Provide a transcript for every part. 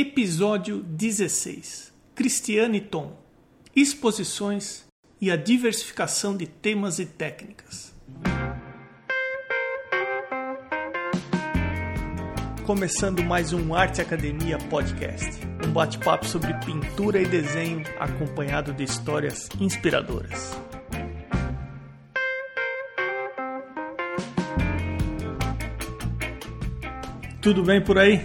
Episódio 16 Cristiane Tom Exposições e a diversificação de temas e técnicas. Começando mais um Arte Academia Podcast, um bate-papo sobre pintura e desenho acompanhado de histórias inspiradoras. Tudo bem por aí?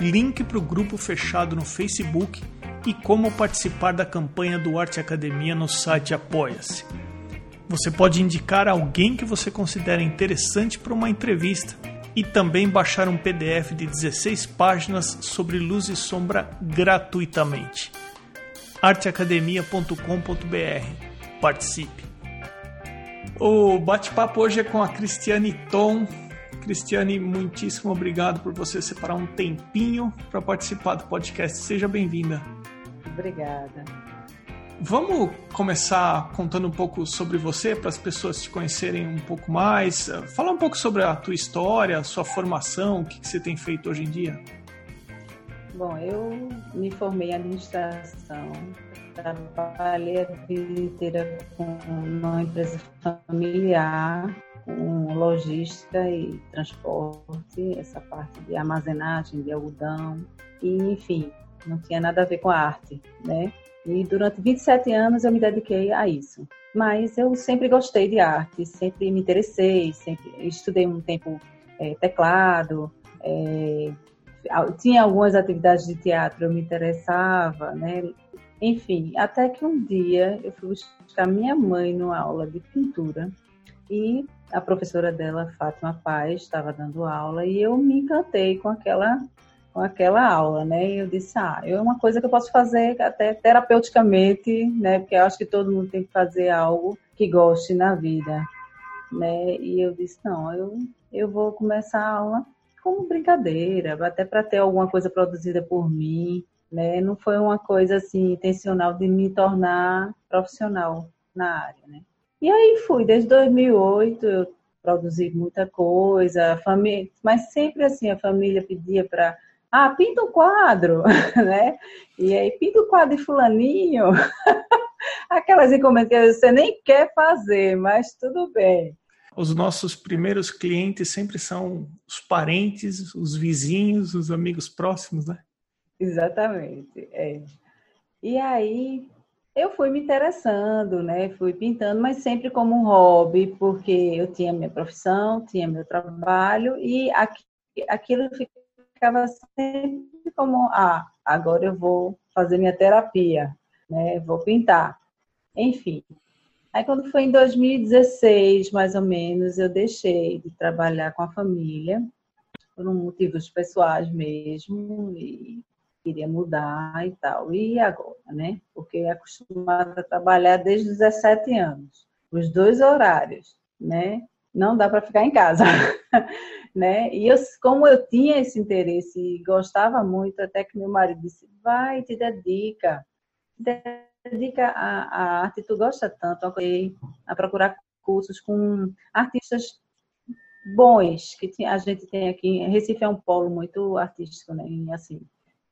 link para o grupo fechado no Facebook e como participar da campanha do Arte Academia no site Apoia-se. Você pode indicar alguém que você considera interessante para uma entrevista e também baixar um PDF de 16 páginas sobre luz e sombra gratuitamente. arteacademia.com.br. Participe! O bate-papo hoje é com a Cristiane Tom, Cristiane, muitíssimo obrigado por você separar um tempinho para participar do podcast. Seja bem-vinda. Obrigada. Vamos começar contando um pouco sobre você para as pessoas te conhecerem um pouco mais. Fala um pouco sobre a tua história, a sua formação, o que você tem feito hoje em dia. Bom, eu me formei em administração, trabalhei a vida inteira com uma empresa familiar com logística e transporte, essa parte de armazenagem de algodão, e enfim, não tinha nada a ver com a arte, né? E durante 27 anos eu me dediquei a isso. Mas eu sempre gostei de arte, sempre me interessei, sempre estudei um tempo é, teclado, é, tinha algumas atividades de teatro, eu me interessava, né? Enfim, até que um dia eu fui buscar minha mãe numa aula de pintura e a professora dela, Fátima Paz, estava dando aula e eu me encantei com aquela com aquela aula, né? E eu disse, ah, é uma coisa que eu posso fazer até terapeuticamente, né? Porque eu acho que todo mundo tem que fazer algo que goste na vida, né? E eu disse, não, eu, eu vou começar a aula como brincadeira, até para ter alguma coisa produzida por mim, né? Não foi uma coisa assim intencional de me tornar profissional na área, né? E aí fui, desde 2008 eu produzi muita coisa, família, mas sempre assim, a família pedia para, ah, pinta um quadro, né? E aí, pinta o um quadro de fulaninho. Aquelas encomendas que você nem quer fazer, mas tudo bem. Os nossos primeiros clientes sempre são os parentes, os vizinhos, os amigos próximos, né? Exatamente, é. E aí, eu fui me interessando, né? Fui pintando, mas sempre como um hobby, porque eu tinha minha profissão, tinha meu trabalho e aquilo ficava sempre como, ah, agora eu vou fazer minha terapia, né? Vou pintar. Enfim. Aí quando foi em 2016, mais ou menos, eu deixei de trabalhar com a família por motivos pessoais mesmo e queria mudar e tal. E agora, né? Porque é acostumada a trabalhar desde os 17 anos, os dois horários, né? Não dá para ficar em casa, né? E eu, como eu tinha esse interesse e gostava muito, até que meu marido disse: vai, te dedica, te dedica à, à arte, tu gosta tanto, a procurar cursos com artistas bons que a gente tem aqui. Recife é um polo muito artístico, né? E, assim,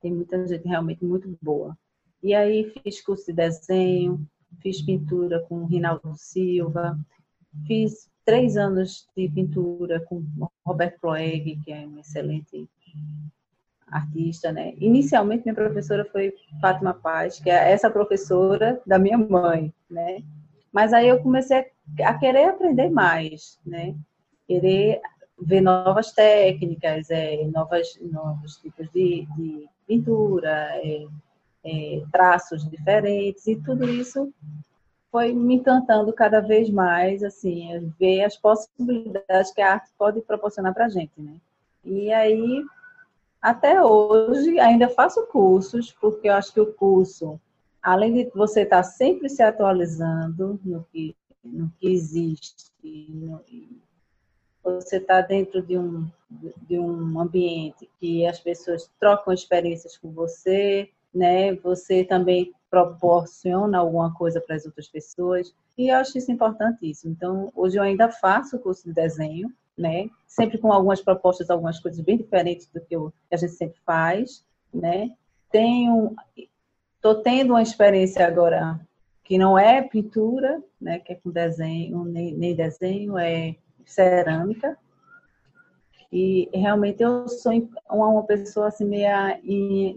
tem muita gente realmente muito boa. E aí fiz curso de desenho, fiz pintura com Rinaldo Silva, fiz três anos de pintura com Roberto Ploeg, que é um excelente artista, né? Inicialmente minha professora foi Fátima Paz, que é essa professora da minha mãe, né? Mas aí eu comecei a querer aprender mais, né? Querer ver novas técnicas, é, novas, novos tipos de, de pintura, é, é, traços diferentes e tudo isso foi me encantando cada vez mais, assim, ver as possibilidades que a arte pode proporcionar para a gente, né? E aí até hoje ainda faço cursos, porque eu acho que o curso, além de você estar sempre se atualizando no que, no que existe, no, você está dentro de um, de um ambiente que as pessoas trocam experiências com você, né? Você também proporciona alguma coisa para as outras pessoas. E eu acho isso importantíssimo. Então, hoje eu ainda faço o curso de desenho, né? Sempre com algumas propostas, algumas coisas bem diferentes do que, eu, que a gente sempre faz, né? Tenho, tô tendo uma experiência agora que não é pintura, né? Que é com desenho, nem, nem desenho, é cerâmica. E realmente eu sou uma pessoa assim meia,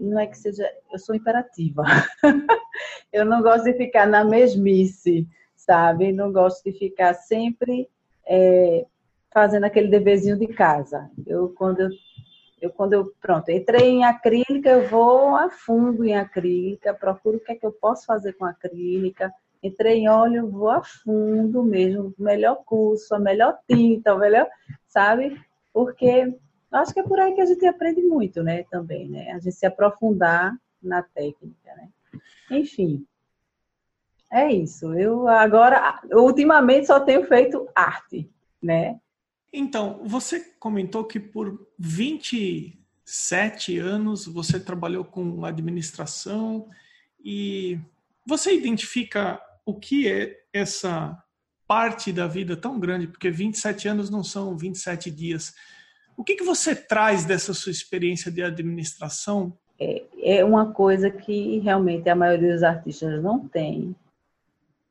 não é que seja, eu sou imperativa. eu não gosto de ficar na mesmice, sabe? Não gosto de ficar sempre é, fazendo aquele deverzinho de casa. Eu quando eu, eu quando eu pronto entrei em acrílica, eu vou a fundo em acrílica, procuro o que é que eu posso fazer com acrílica. Entrei em óleo, vou a fundo mesmo, melhor curso, a melhor tinta, o melhor, sabe? Porque acho que é por aí que a gente aprende muito, né? Também, né? A gente se aprofundar na técnica, né? Enfim, é isso. Eu agora, ultimamente, só tenho feito arte, né? Então, você comentou que por 27 anos você trabalhou com administração e você identifica o que é essa parte da vida tão grande, porque 27 anos não são 27 dias. O que, que você traz dessa sua experiência de administração? É, é uma coisa que realmente a maioria dos artistas não tem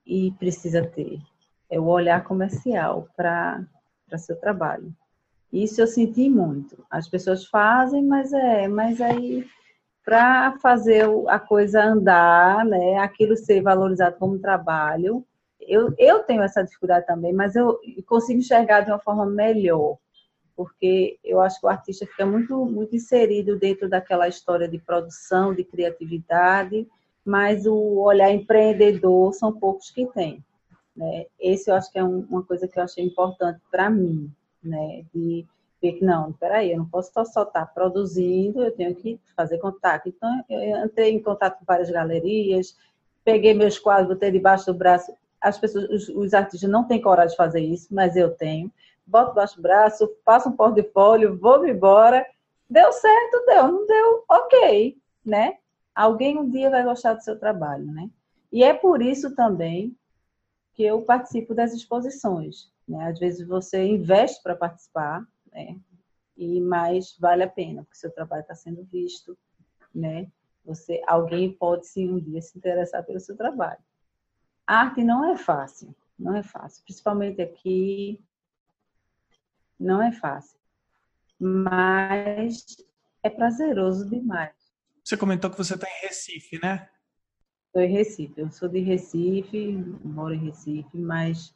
e precisa ter. É o olhar comercial para seu trabalho. Isso eu senti muito. As pessoas fazem, mas é, mas aí para fazer a coisa andar, né, aquilo ser valorizado como trabalho, eu, eu tenho essa dificuldade também, mas eu consigo enxergar de uma forma melhor, porque eu acho que o artista fica muito, muito inserido dentro daquela história de produção, de criatividade, mas o olhar empreendedor são poucos que têm. Né? Esse eu acho que é um, uma coisa que eu achei importante para mim, né? de que não, peraí, eu não posso só estar produzindo, eu tenho que fazer contato. Então, eu entrei em contato com várias galerias, peguei meus quadros, botei debaixo do braço, as pessoas, os, os, artistas não têm coragem de fazer isso, mas eu tenho. Boto baixo do braço, faço um portfólio, vou embora. Deu certo, deu, não deu, ok, né? Alguém um dia vai gostar do seu trabalho, né? E é por isso também que eu participo das exposições. Né? Às vezes você investe para participar, né? E mais vale a pena, porque seu trabalho está sendo visto, né? Você, alguém pode sim um dia se interessar pelo seu trabalho. A arte não é fácil, não é fácil, principalmente aqui, não é fácil, mas é prazeroso demais. Você comentou que você está em Recife, né? Estou em Recife, eu sou de Recife, moro em Recife, mas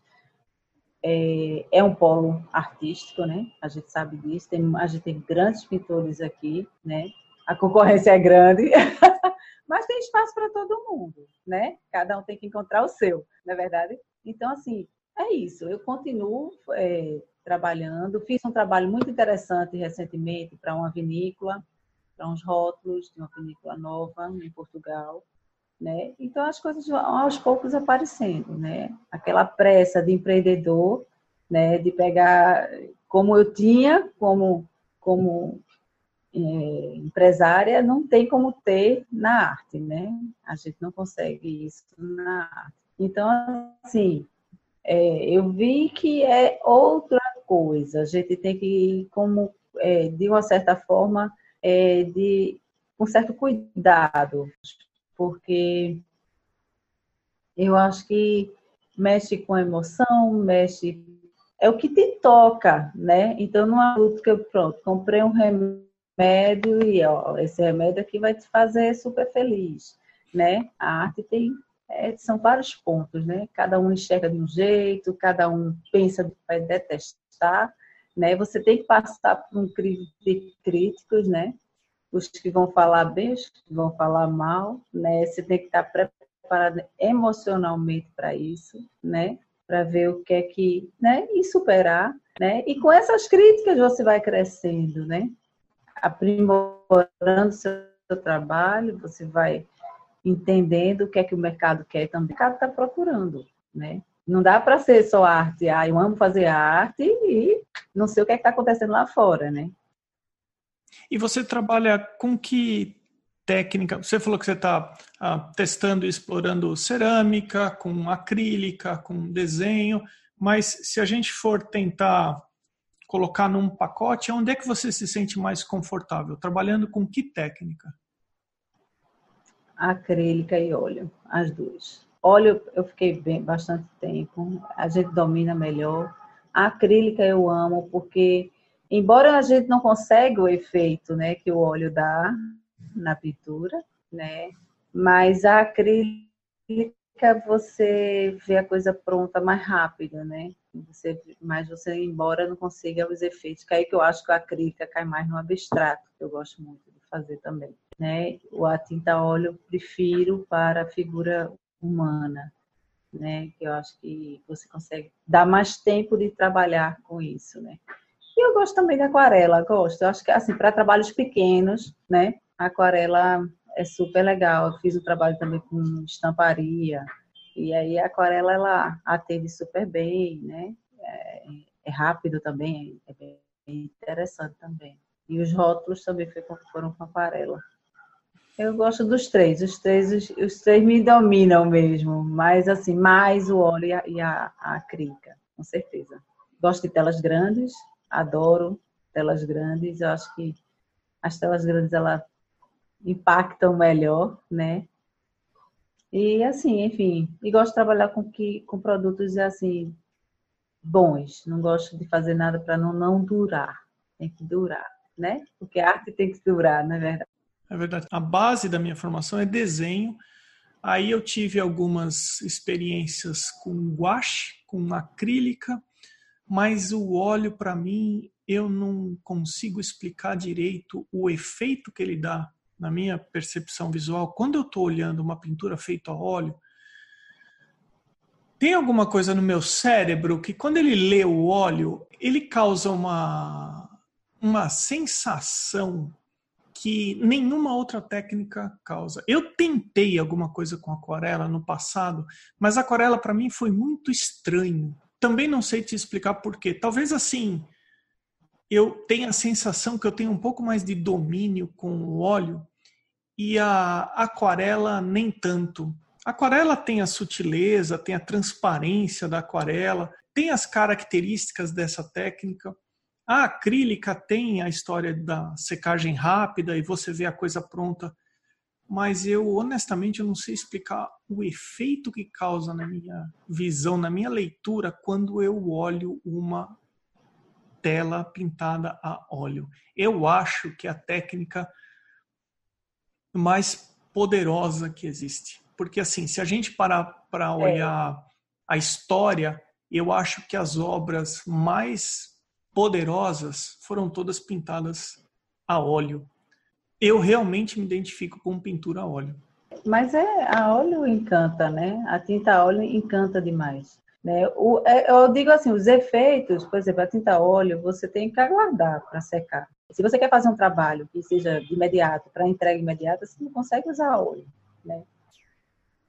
é, é, um polo artístico, né? A gente sabe disso, tem, a gente tem grandes pintores aqui, né? A concorrência é grande, mas tem espaço para todo mundo, né? Cada um tem que encontrar o seu, não é verdade? Então, assim, é isso. Eu continuo é, trabalhando. Fiz um trabalho muito interessante recentemente para uma vinícola, para uns rótulos de uma vinícola nova em Portugal. Né? Então as coisas vão aos poucos aparecendo, né? Aquela pressa de empreendedor, né? De pegar como eu tinha, como como é, empresária não tem como ter na arte, né? A gente não consegue isso na arte. Então, assim, é, eu vi que é outra coisa. A gente tem que, como, é, de uma certa forma, é, de um certo cuidado, porque eu acho que mexe com emoção, mexe é o que te toca, né? Então não é tudo que eu pronto, comprei um remédio remédio e ó, esse remédio aqui vai te fazer super feliz, né? A arte tem é, são vários pontos, né? Cada um enxerga de um jeito, cada um pensa que vai detestar, né? Você tem que passar por um crivo de críticos, né? Os que vão falar bem, os que vão falar mal, né? Você tem que estar preparado emocionalmente para isso, né? Para ver o que é que, né? E superar, né? E com essas críticas você vai crescendo, né? aprimorando seu trabalho, você vai entendendo o que é que o mercado quer também. O mercado está procurando, né? Não dá para ser só arte. Ah, eu amo fazer arte e não sei o que é está acontecendo lá fora, né? E você trabalha com que técnica? Você falou que você está ah, testando e explorando cerâmica, com acrílica, com desenho, mas se a gente for tentar colocar num pacote, onde é que você se sente mais confortável? Trabalhando com que técnica? Acrílica e óleo, as duas. Óleo eu fiquei bem, bastante tempo, a gente domina melhor. A acrílica eu amo porque, embora a gente não consiga o efeito né, que o óleo dá na pintura, né, mas a acrílica você vê a coisa pronta mais rápido, né? Você, mas você, embora não consiga os efeitos, que é aí que eu acho que a acrílica cai mais no abstrato, que eu gosto muito de fazer também. Né? O a tinta óleo eu prefiro para a figura humana, né? Que eu acho que você consegue dar mais tempo de trabalhar com isso, né? E eu gosto também da aquarela, gosto. Eu acho que assim para trabalhos pequenos, né? Aquarela é super legal. Eu fiz um trabalho também com estamparia e aí a aquarela ela atende super bem, né? É, é rápido também, é bem interessante também. E os rótulos também foram com aquarela. Eu gosto dos três, os três, os, os, três me dominam mesmo, mas assim, mais o óleo e a, a, a acrílica, com certeza. Gosto de telas grandes, adoro telas grandes, eu acho que as telas grandes ela impactam melhor, né? E assim, enfim, e gosto de trabalhar com que com produtos assim bons. Não gosto de fazer nada para não não durar. Tem que durar, né? Porque a arte tem que durar, não é verdade? É verdade. A base da minha formação é desenho. Aí eu tive algumas experiências com gouache, com acrílica, mas o óleo para mim eu não consigo explicar direito o efeito que ele dá na minha percepção visual. Quando eu estou olhando uma pintura feita a óleo, tem alguma coisa no meu cérebro que quando ele lê o óleo, ele causa uma uma sensação que nenhuma outra técnica causa. Eu tentei alguma coisa com aquarela no passado, mas aquarela para mim foi muito estranho. Também não sei te explicar por quê. Talvez assim, eu tenha a sensação que eu tenho um pouco mais de domínio com o óleo e a aquarela nem tanto. A aquarela tem a sutileza, tem a transparência da aquarela, tem as características dessa técnica, a acrílica tem a história da secagem rápida e você vê a coisa pronta, mas eu honestamente eu não sei explicar o efeito que causa na minha visão, na minha leitura quando eu olho uma tela pintada a óleo. Eu acho que a técnica mais poderosa que existe, porque assim, se a gente parar para é. olhar é. a história, eu acho que as obras mais poderosas foram todas pintadas a óleo. Eu realmente me identifico com pintura a óleo. Mas é a óleo encanta, né? A tinta a óleo encanta demais. Né? O, é, eu digo assim, os efeitos, por exemplo, a tinta a óleo, você tem que aguardar para secar. Se você quer fazer um trabalho que seja de imediato, para entrega imediata, você não consegue usar óleo, né?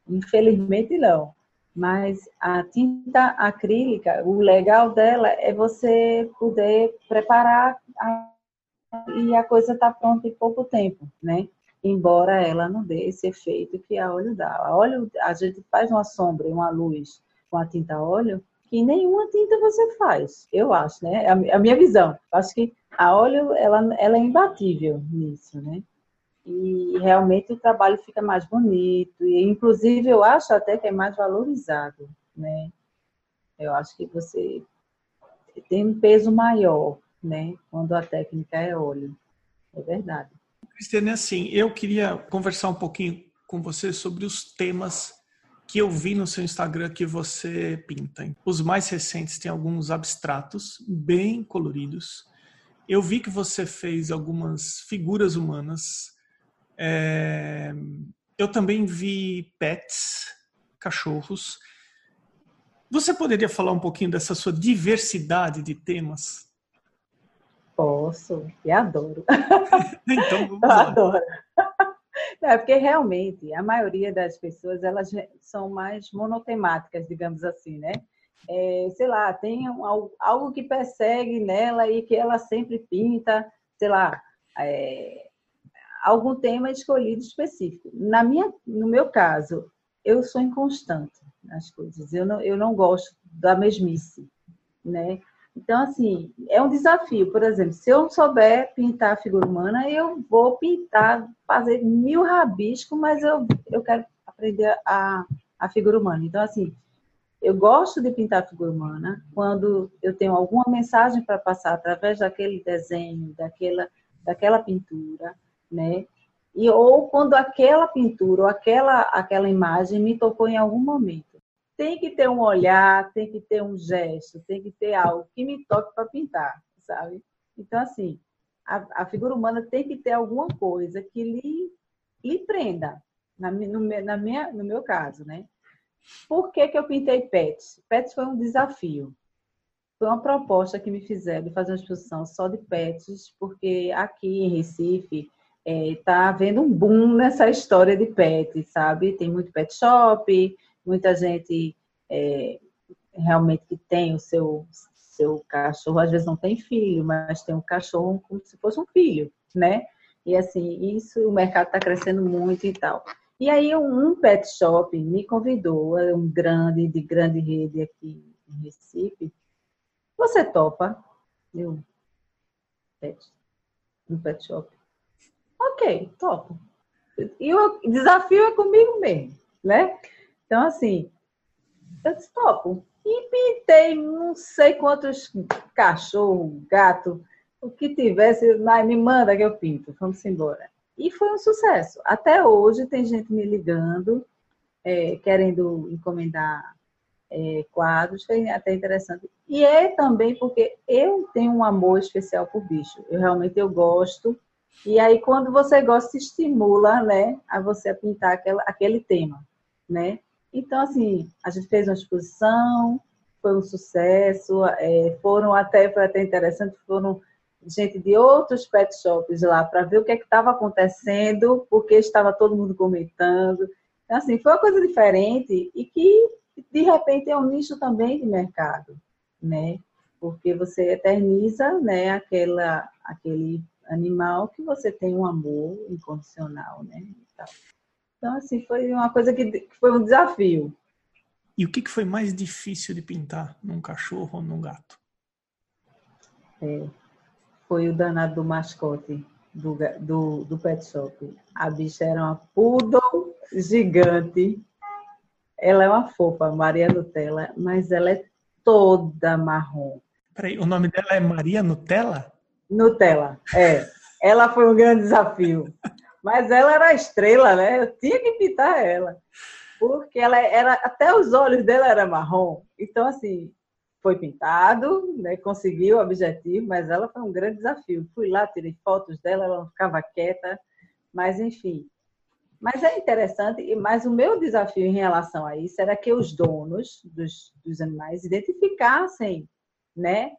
Infelizmente não. Mas a tinta acrílica, o legal dela é você poder preparar a, e a coisa está pronta em pouco tempo, né? Embora ela não dê esse efeito que a óleo dá. A óleo, a gente faz uma sombra e uma luz com a tinta óleo que nenhuma tinta você faz, eu acho, né? É a, a minha visão. acho que a óleo, ela, ela é imbatível nisso, né? e realmente o trabalho fica mais bonito e inclusive eu acho até que é mais valorizado, né? Eu acho que você tem um peso maior, né? Quando a técnica é óleo, é verdade. Cristiane, assim, eu queria conversar um pouquinho com você sobre os temas que eu vi no seu Instagram que você pinta. Os mais recentes têm alguns abstratos bem coloridos. Eu vi que você fez algumas figuras humanas é, eu também vi pets, cachorros. Você poderia falar um pouquinho dessa sua diversidade de temas? Posso, e adoro. então, vamos lá. Adoro. É porque realmente a maioria das pessoas elas são mais monotemáticas, digamos assim, né? É, sei lá, tem um, algo que persegue nela e que ela sempre pinta, sei lá, é, algum tema escolhido específico. Na minha, no meu caso, eu sou inconstante nas coisas. Eu não, eu não gosto da mesmice, né? Então, assim, é um desafio. Por exemplo, se eu não souber pintar a figura humana, eu vou pintar, fazer mil rabiscos, mas eu, eu quero aprender a, a figura humana. Então, assim, eu gosto de pintar a figura humana quando eu tenho alguma mensagem para passar através daquele desenho, daquela, daquela pintura, né? E, ou quando aquela pintura ou aquela, aquela imagem me tocou em algum momento tem que ter um olhar, tem que ter um gesto, tem que ter algo que me toque para pintar, sabe? Então, assim, a, a, figura humana tem que ter alguma coisa que lhe, lhe prenda, na, no, na minha, no meu caso, né? Por que, que eu pintei pets? Pets foi um desafio. Foi uma proposta que me fizeram de fazer uma exposição só de pets, porque aqui em Recife está é, tá havendo um boom nessa história de pets, sabe? Tem muito pet shop, muita gente é, realmente que tem o seu, seu cachorro, às vezes não tem filho, mas tem um cachorro como se fosse um filho, né? E assim, isso o mercado está crescendo muito e tal. E aí um pet shop me convidou, é um grande, de grande rede aqui em Recife. Você topa? Eu, pet, no pet shop. Ok, topo. E o desafio é comigo mesmo, né? Então, assim, eu disse, topo. E pintei não sei quantos cachorro, gato, o que tivesse, mas me manda que eu pinto, vamos embora. E foi um sucesso. Até hoje tem gente me ligando, é, querendo encomendar é, quadros, foi até interessante. E é também porque eu tenho um amor especial por bicho. Eu realmente eu gosto. E aí, quando você gosta, estimula, né, a você pintar aquela, aquele tema, né? Então, assim, a gente fez uma exposição, foi um sucesso, é, foram até, foi até interessante, foram gente de outros pet shops lá para ver o que é estava acontecendo, porque estava todo mundo comentando. Então, assim, foi uma coisa diferente e que, de repente, é um nicho também de mercado, né? Porque você eterniza, né, aquela, aquele animal que você tem um amor incondicional, né? Então, assim, foi uma coisa que, que foi um desafio. E o que, que foi mais difícil de pintar num cachorro ou num gato? É, foi o danado do mascote do, do, do pet shop. A bicha era uma poodle gigante. Ela é uma fofa, Maria Nutella, mas ela é toda marrom. Peraí, o nome dela é Maria Nutella? Nutella, é. Ela foi um grande desafio. Mas ela era a estrela, né? Eu tinha que pintar ela. Porque ela era, até os olhos dela era marrom. Então, assim, foi pintado, né? conseguiu o objetivo, mas ela foi um grande desafio. Fui lá, tirei fotos dela, ela não ficava quieta, mas enfim. Mas é interessante, mas o meu desafio em relação a isso era que os donos dos, dos animais identificassem, né,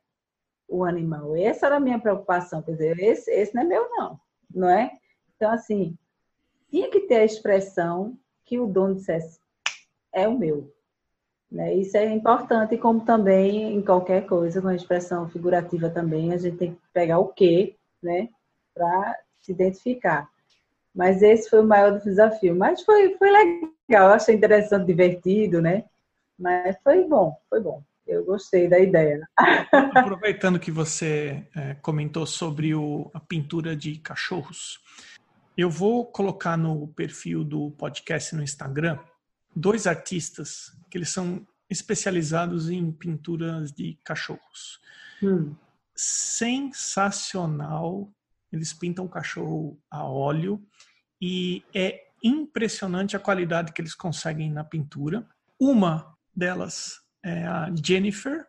o animal. Essa era a minha preocupação, quer dizer, esse, esse não é meu não, não é? Então, assim, tinha que ter a expressão que o dono dissesse, é o meu. Né? Isso é importante, como também em qualquer coisa, com a expressão figurativa também, a gente tem que pegar o quê, né, para se identificar. Mas esse foi o maior desafio. Mas foi, foi legal, achei interessante, divertido, né? Mas foi bom, foi bom. Eu gostei da ideia. Aproveitando que você é, comentou sobre o, a pintura de cachorros, eu vou colocar no perfil do podcast no Instagram dois artistas que eles são especializados em pinturas de cachorros. Hum. Sensacional. Eles pintam cachorro a óleo e é impressionante a qualidade que eles conseguem na pintura. Uma delas é a Jennifer.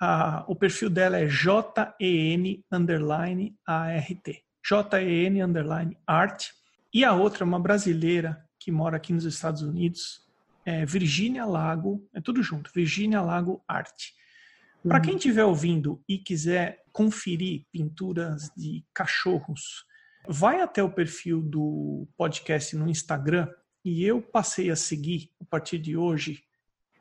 A, o perfil dela é J-E-N underline A-R-T. J-E-N underline art. E a outra, uma brasileira que mora aqui nos Estados Unidos, é Virgínia Lago, é tudo junto, Virgínia Lago Art. Para quem estiver ouvindo e quiser conferir pinturas de cachorros, vai até o perfil do podcast no Instagram e eu passei a seguir a partir de hoje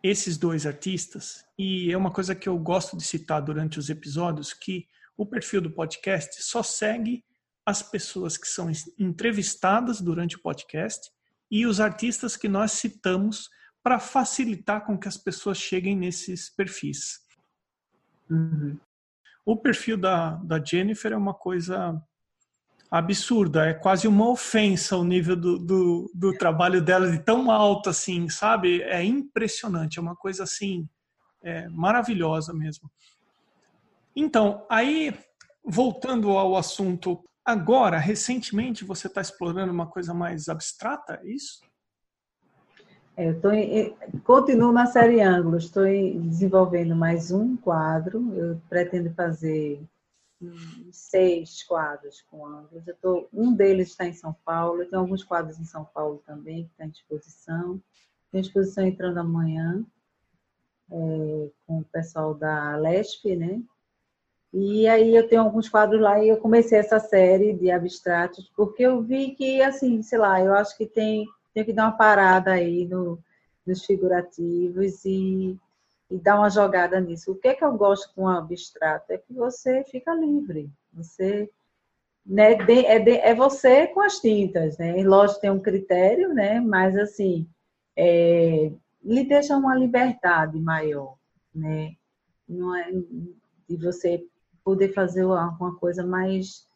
esses dois artistas e é uma coisa que eu gosto de citar durante os episódios que o perfil do podcast só segue as pessoas que são entrevistadas durante o podcast e os artistas que nós citamos para facilitar com que as pessoas cheguem nesses perfis. Uhum. O perfil da, da Jennifer é uma coisa absurda, é quase uma ofensa o nível do, do, do, trabalho dela de tão alto assim, sabe? É impressionante, é uma coisa assim, é, maravilhosa mesmo. Então, aí, voltando ao assunto, agora, recentemente, você está explorando uma coisa mais abstrata, é isso? É, eu tô em, continuo na série Ângulos, estou desenvolvendo mais um quadro. Eu pretendo fazer seis quadros com ângulos. Eu tô, um deles está em São Paulo, tenho alguns quadros em São Paulo também, que está em exposição. Tem exposição entrando amanhã é, com o pessoal da LESP, né? E aí eu tenho alguns quadros lá e eu comecei essa série de abstratos, porque eu vi que, assim, sei lá, eu acho que tem tenho que dar uma parada aí no, nos figurativos e, e dar uma jogada nisso. O que é que eu gosto com o abstrato? É que você fica livre. Você né, de, é, de, é você com as tintas, né? E lógico tem um critério, né? Mas assim, é, lhe deixa uma liberdade maior, né? Não é de você poder fazer uma coisa mais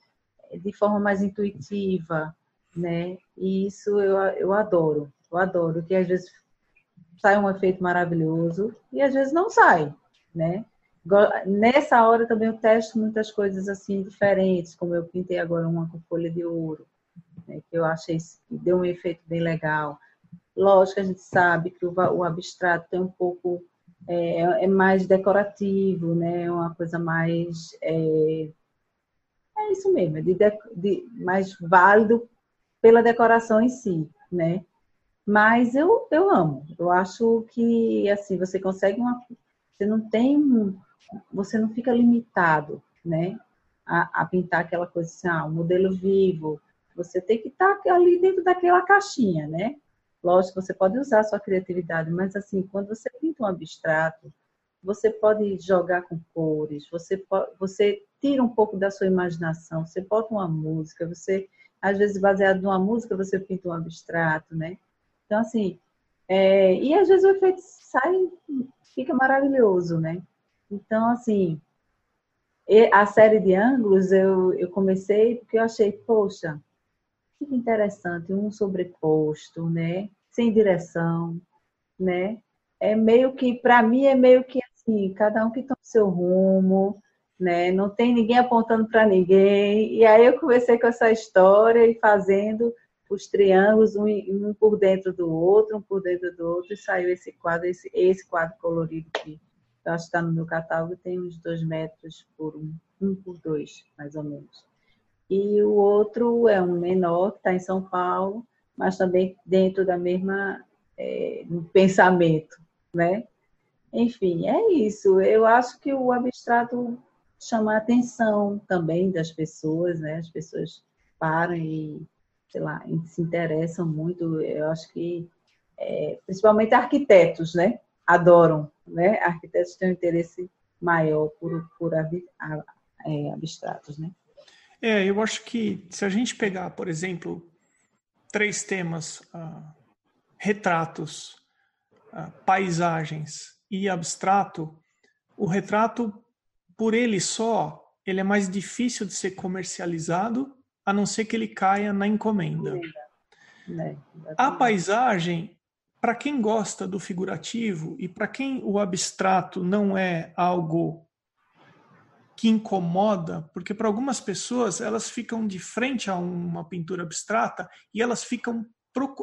de forma mais intuitiva, né? E isso eu, eu adoro, eu adoro, que às vezes sai um efeito maravilhoso e às vezes não sai, né? Nessa hora também eu testo muitas coisas assim diferentes, como eu pintei agora uma com folha de ouro, né, que eu achei que deu um efeito bem legal. Lógico, a gente sabe que o, o abstrato tem um pouco é, é, mais decorativo, né? É uma coisa mais é, é isso mesmo, é de, de, mais válido pela decoração em si, né? Mas eu, eu amo. Eu acho que assim você consegue uma, você não tem você não fica limitado, né? A, a pintar aquela coisa assim, ah, um modelo vivo. Você tem que estar tá ali dentro daquela caixinha, né? Lógico, você pode usar a sua criatividade, mas assim, quando você pinta um abstrato, você pode jogar com cores, você, pode, você tira um pouco da sua imaginação, você bota uma música, você às vezes baseado numa música você pinta um abstrato, né? Então, assim, é, e às vezes o efeito sai, fica maravilhoso, né? Então, assim, a série de ângulos eu, eu comecei porque eu achei, poxa, que interessante, um sobreposto, né? Sem direção, né? É meio que, para mim, é meio que assim, cada um que toma seu rumo, né? Não tem ninguém apontando para ninguém. E aí eu comecei com essa história e fazendo os triângulos um, um, por dentro do outro, um por dentro do outro, e saiu esse quadro, esse, esse quadro colorido que eu acho que está no meu catálogo, tem uns dois metros por um, um por dois, mais ou menos. E o outro é um menor, que está em São Paulo, mas também dentro da mesma é, pensamento, né? Enfim, é isso. Eu acho que o abstrato chamar a atenção também das pessoas, né? As pessoas param e, sei lá, se interessam muito. Eu acho que, é, principalmente arquitetos, né? Adoram, né? Arquitetos têm um interesse maior por, por é, abstratos, né? É, eu acho que se a gente pegar, por exemplo, três temas, uh, retratos, uh, paisagens e abstrato, o retrato por ele só, ele é mais difícil de ser comercializado, a não ser que ele caia na encomenda. É, a paisagem, para quem gosta do figurativo e para quem o abstrato não é algo que incomoda, porque para algumas pessoas elas ficam de frente a uma pintura abstrata e elas ficam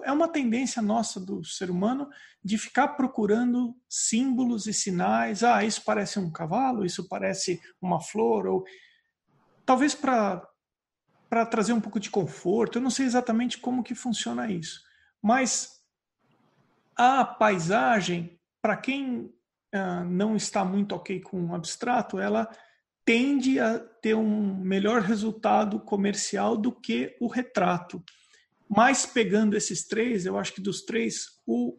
é uma tendência nossa do ser humano de ficar procurando símbolos e sinais. Ah, isso parece um cavalo, isso parece uma flor, ou talvez para para trazer um pouco de conforto. Eu não sei exatamente como que funciona isso, mas a paisagem, para quem uh, não está muito ok com o abstrato, ela tende a ter um melhor resultado comercial do que o retrato. Mas pegando esses três, eu acho que dos três, o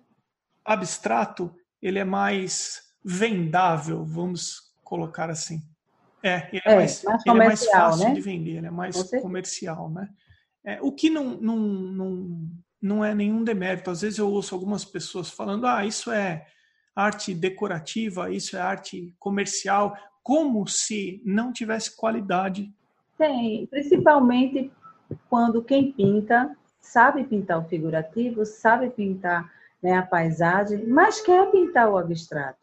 abstrato ele é mais vendável, vamos colocar assim. É, ele é, é mais, mais ele é mais fácil né? de vender, ele é mais comercial, né? É, o que não, não, não, não é nenhum demérito. Às vezes eu ouço algumas pessoas falando, ah, isso é arte decorativa, isso é arte comercial, como se não tivesse qualidade. Tem, principalmente quando quem pinta sabe pintar o figurativo, sabe pintar né, a paisagem, mas quer pintar o abstrato,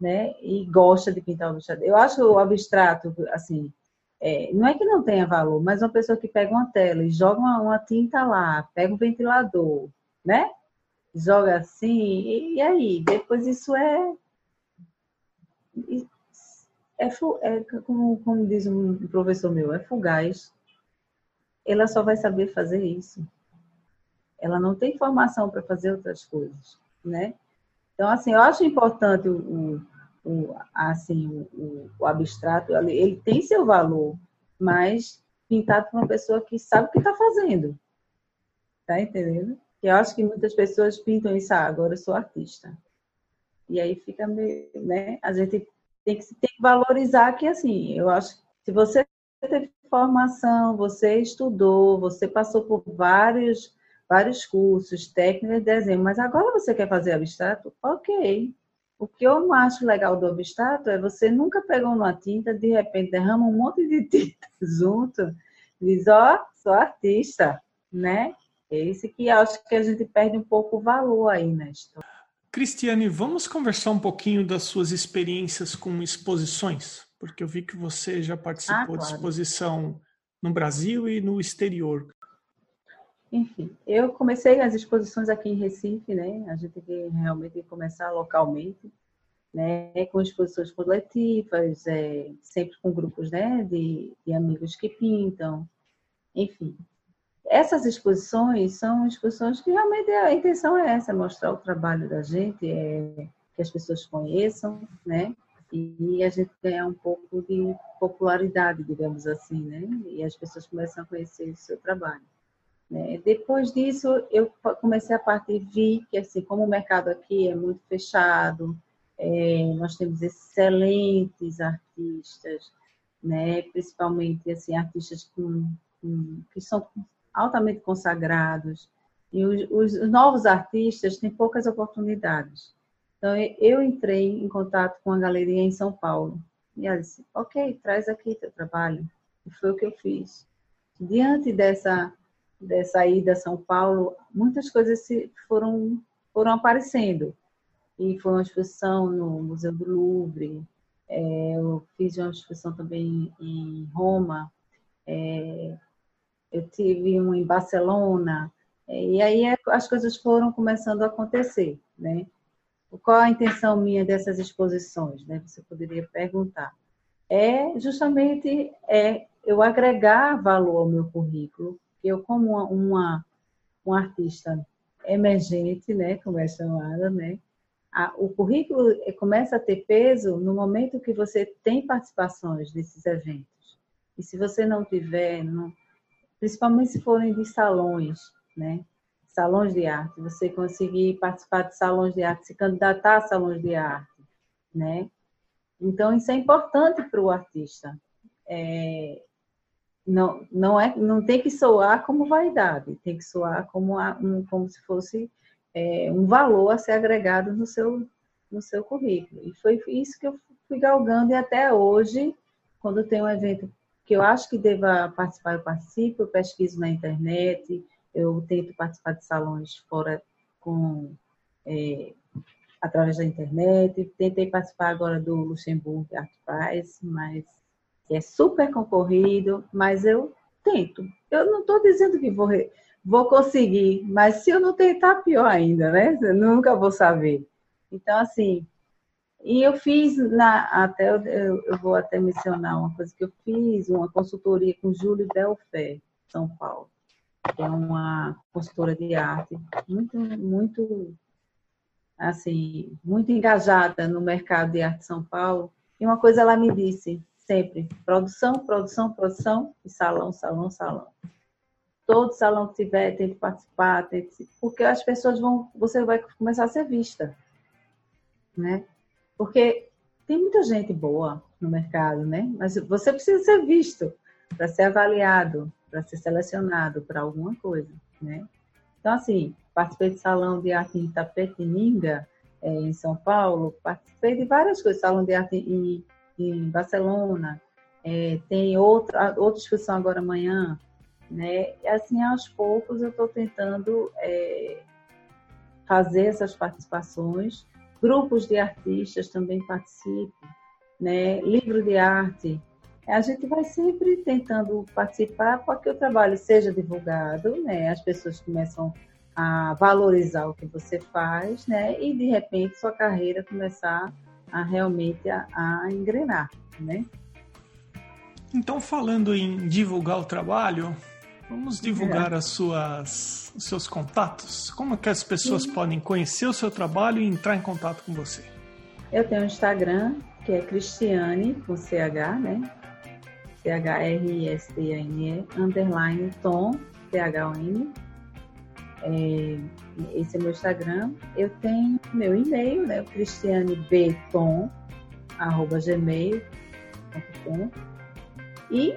né? E gosta de pintar o abstrato. Eu acho o abstrato, assim, é, não é que não tenha valor, mas uma pessoa que pega uma tela e joga uma, uma tinta lá, pega um ventilador, né? Joga assim, e, e aí? Depois isso é. É, é como, como diz um professor meu, é fugaz. Ela só vai saber fazer isso ela não tem formação para fazer outras coisas, né? Então, assim, eu acho importante o, o, assim, o, o, abstrato, ele, ele, tem seu valor, mas pintado por uma pessoa que sabe o que está fazendo. Tá entendendo? Eu acho que muitas pessoas pintam isso, ah, agora eu sou artista. E aí fica meio, né? A gente tem que, tem que valorizar que, assim, eu acho que se você teve formação, você estudou, você passou por vários vários cursos, técnicas de desenho, mas agora você quer fazer abstrato? Ok. O que eu acho legal do abstrato é você nunca pegou uma tinta, de repente derrama um monte de tinta junto, diz, ó, oh, sou artista, né? É esse que acho que a gente perde um pouco o valor aí na história. Cristiane, vamos conversar um pouquinho das suas experiências com exposições, porque eu vi que você já participou ah, claro. de exposição no Brasil e no exterior. Enfim, eu comecei as exposições aqui em Recife, né? A gente tem que realmente começar localmente, né? Com exposições coletivas, é, sempre com grupos, né? De, de amigos que pintam, enfim. Essas exposições são exposições que realmente a intenção é essa, mostrar o trabalho da gente, é, que as pessoas conheçam, né? E a gente ganhar um pouco de popularidade, digamos assim, né? E as pessoas começam a conhecer o seu trabalho. Né? Depois disso, eu comecei a partir vi que, assim, como o mercado aqui é muito fechado, é, nós temos excelentes artistas, né? principalmente assim, artistas com, que são altamente consagrados, e os, os, novos artistas têm poucas oportunidades. Então, eu entrei em contato com a galeria em São Paulo. E ela disse, ok, traz aqui teu trabalho. E foi o que eu fiz. Diante dessa dessa ida a São Paulo, muitas coisas foram, foram aparecendo. E foi uma exposição no Museu do Louvre, é, eu fiz uma exposição também em Roma, é, eu tive uma em Barcelona, é, e aí é, as coisas foram começando a acontecer, né? Qual a intenção minha dessas exposições, né? Você poderia perguntar. É justamente é eu agregar valor ao meu currículo, eu como uma, uma, uma artista emergente, né, como é chamada, né, a, o currículo começa a ter peso no momento que você tem participações nesses eventos. E se você não tiver, não, principalmente se forem de salões, né, salões de arte, você conseguir participar de salões de arte, se candidatar a salões de arte, né? Então isso é importante para o artista. É, não, não, é, não tem que soar como vaidade, tem que soar como, como se fosse é, um valor a ser agregado no seu, no seu currículo. E foi isso que eu fui galgando e até hoje, quando tem um evento que eu acho que deva participar, eu participo, eu pesquiso na internet, eu tento participar de salões fora com é, através da internet, tentei participar agora do Luxemburgo Art Prize, mas é super concorrido, mas eu tento. Eu não estou dizendo que vou, vou conseguir, mas se eu não tentar, pior ainda, né? Eu nunca vou saber. Então, assim, e eu fiz, na, até eu, eu, vou até mencionar uma coisa que eu fiz, uma consultoria com Júlio Belfé, São Paulo, que é uma consultora de arte muito, muito assim, muito engajada no mercado de arte de São Paulo. E uma coisa ela me disse sempre: produção, produção, produção e salão, salão, salão. Todo salão que tiver, tente participar, tente, porque as pessoas vão, você vai começar a ser vista, né? Porque tem muita gente boa no mercado, né? Mas você precisa ser visto para ser avaliado, para ser selecionado para alguma coisa, né? Então, assim, participei de salão de arte em Itapetininga, é, em São Paulo, participei de várias coisas, salão de arte em, em Barcelona, é, tem outra, outra discussão agora amanhã, né? E, assim, aos poucos eu estou tentando é, fazer essas participações, grupos de artistas também participam, né? Livro de arte, a gente vai sempre tentando participar para que o trabalho seja divulgado, né? As pessoas começam a valorizar o que você faz, né? E de repente sua carreira começar a realmente a, a engrenar, né? Então, falando em divulgar o trabalho, vamos divulgar é. as suas, os seus contatos. Como que as pessoas Sim. podem conhecer o seu trabalho e entrar em contato com você? Eu tenho um Instagram que é Cristiane com CH, né? C-H-R-I-S-T-A-N-E, underline Tom, T-H-O-N. É, esse é meu Instagram. Eu tenho meu e-mail, né? cristianebetom, arroba gmail.com. E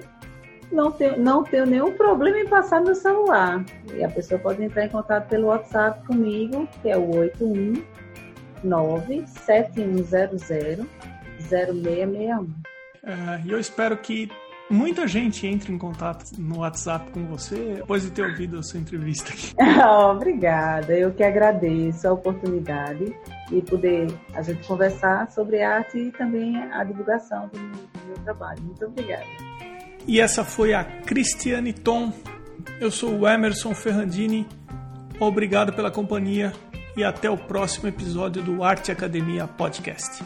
não tenho, não tenho nenhum problema em passar no celular. E a pessoa pode entrar em contato pelo WhatsApp comigo, que é o 819 7100 0661. E eu espero que Muita gente entra em contato no WhatsApp com você depois de ter ouvido a sua entrevista aqui. Obrigada, eu que agradeço a oportunidade de poder a gente conversar sobre arte e também a divulgação do meu, do meu trabalho. Muito obrigada. E essa foi a Cristiane Tom. Eu sou o Emerson Ferrandini. Obrigado pela companhia e até o próximo episódio do Arte Academia Podcast.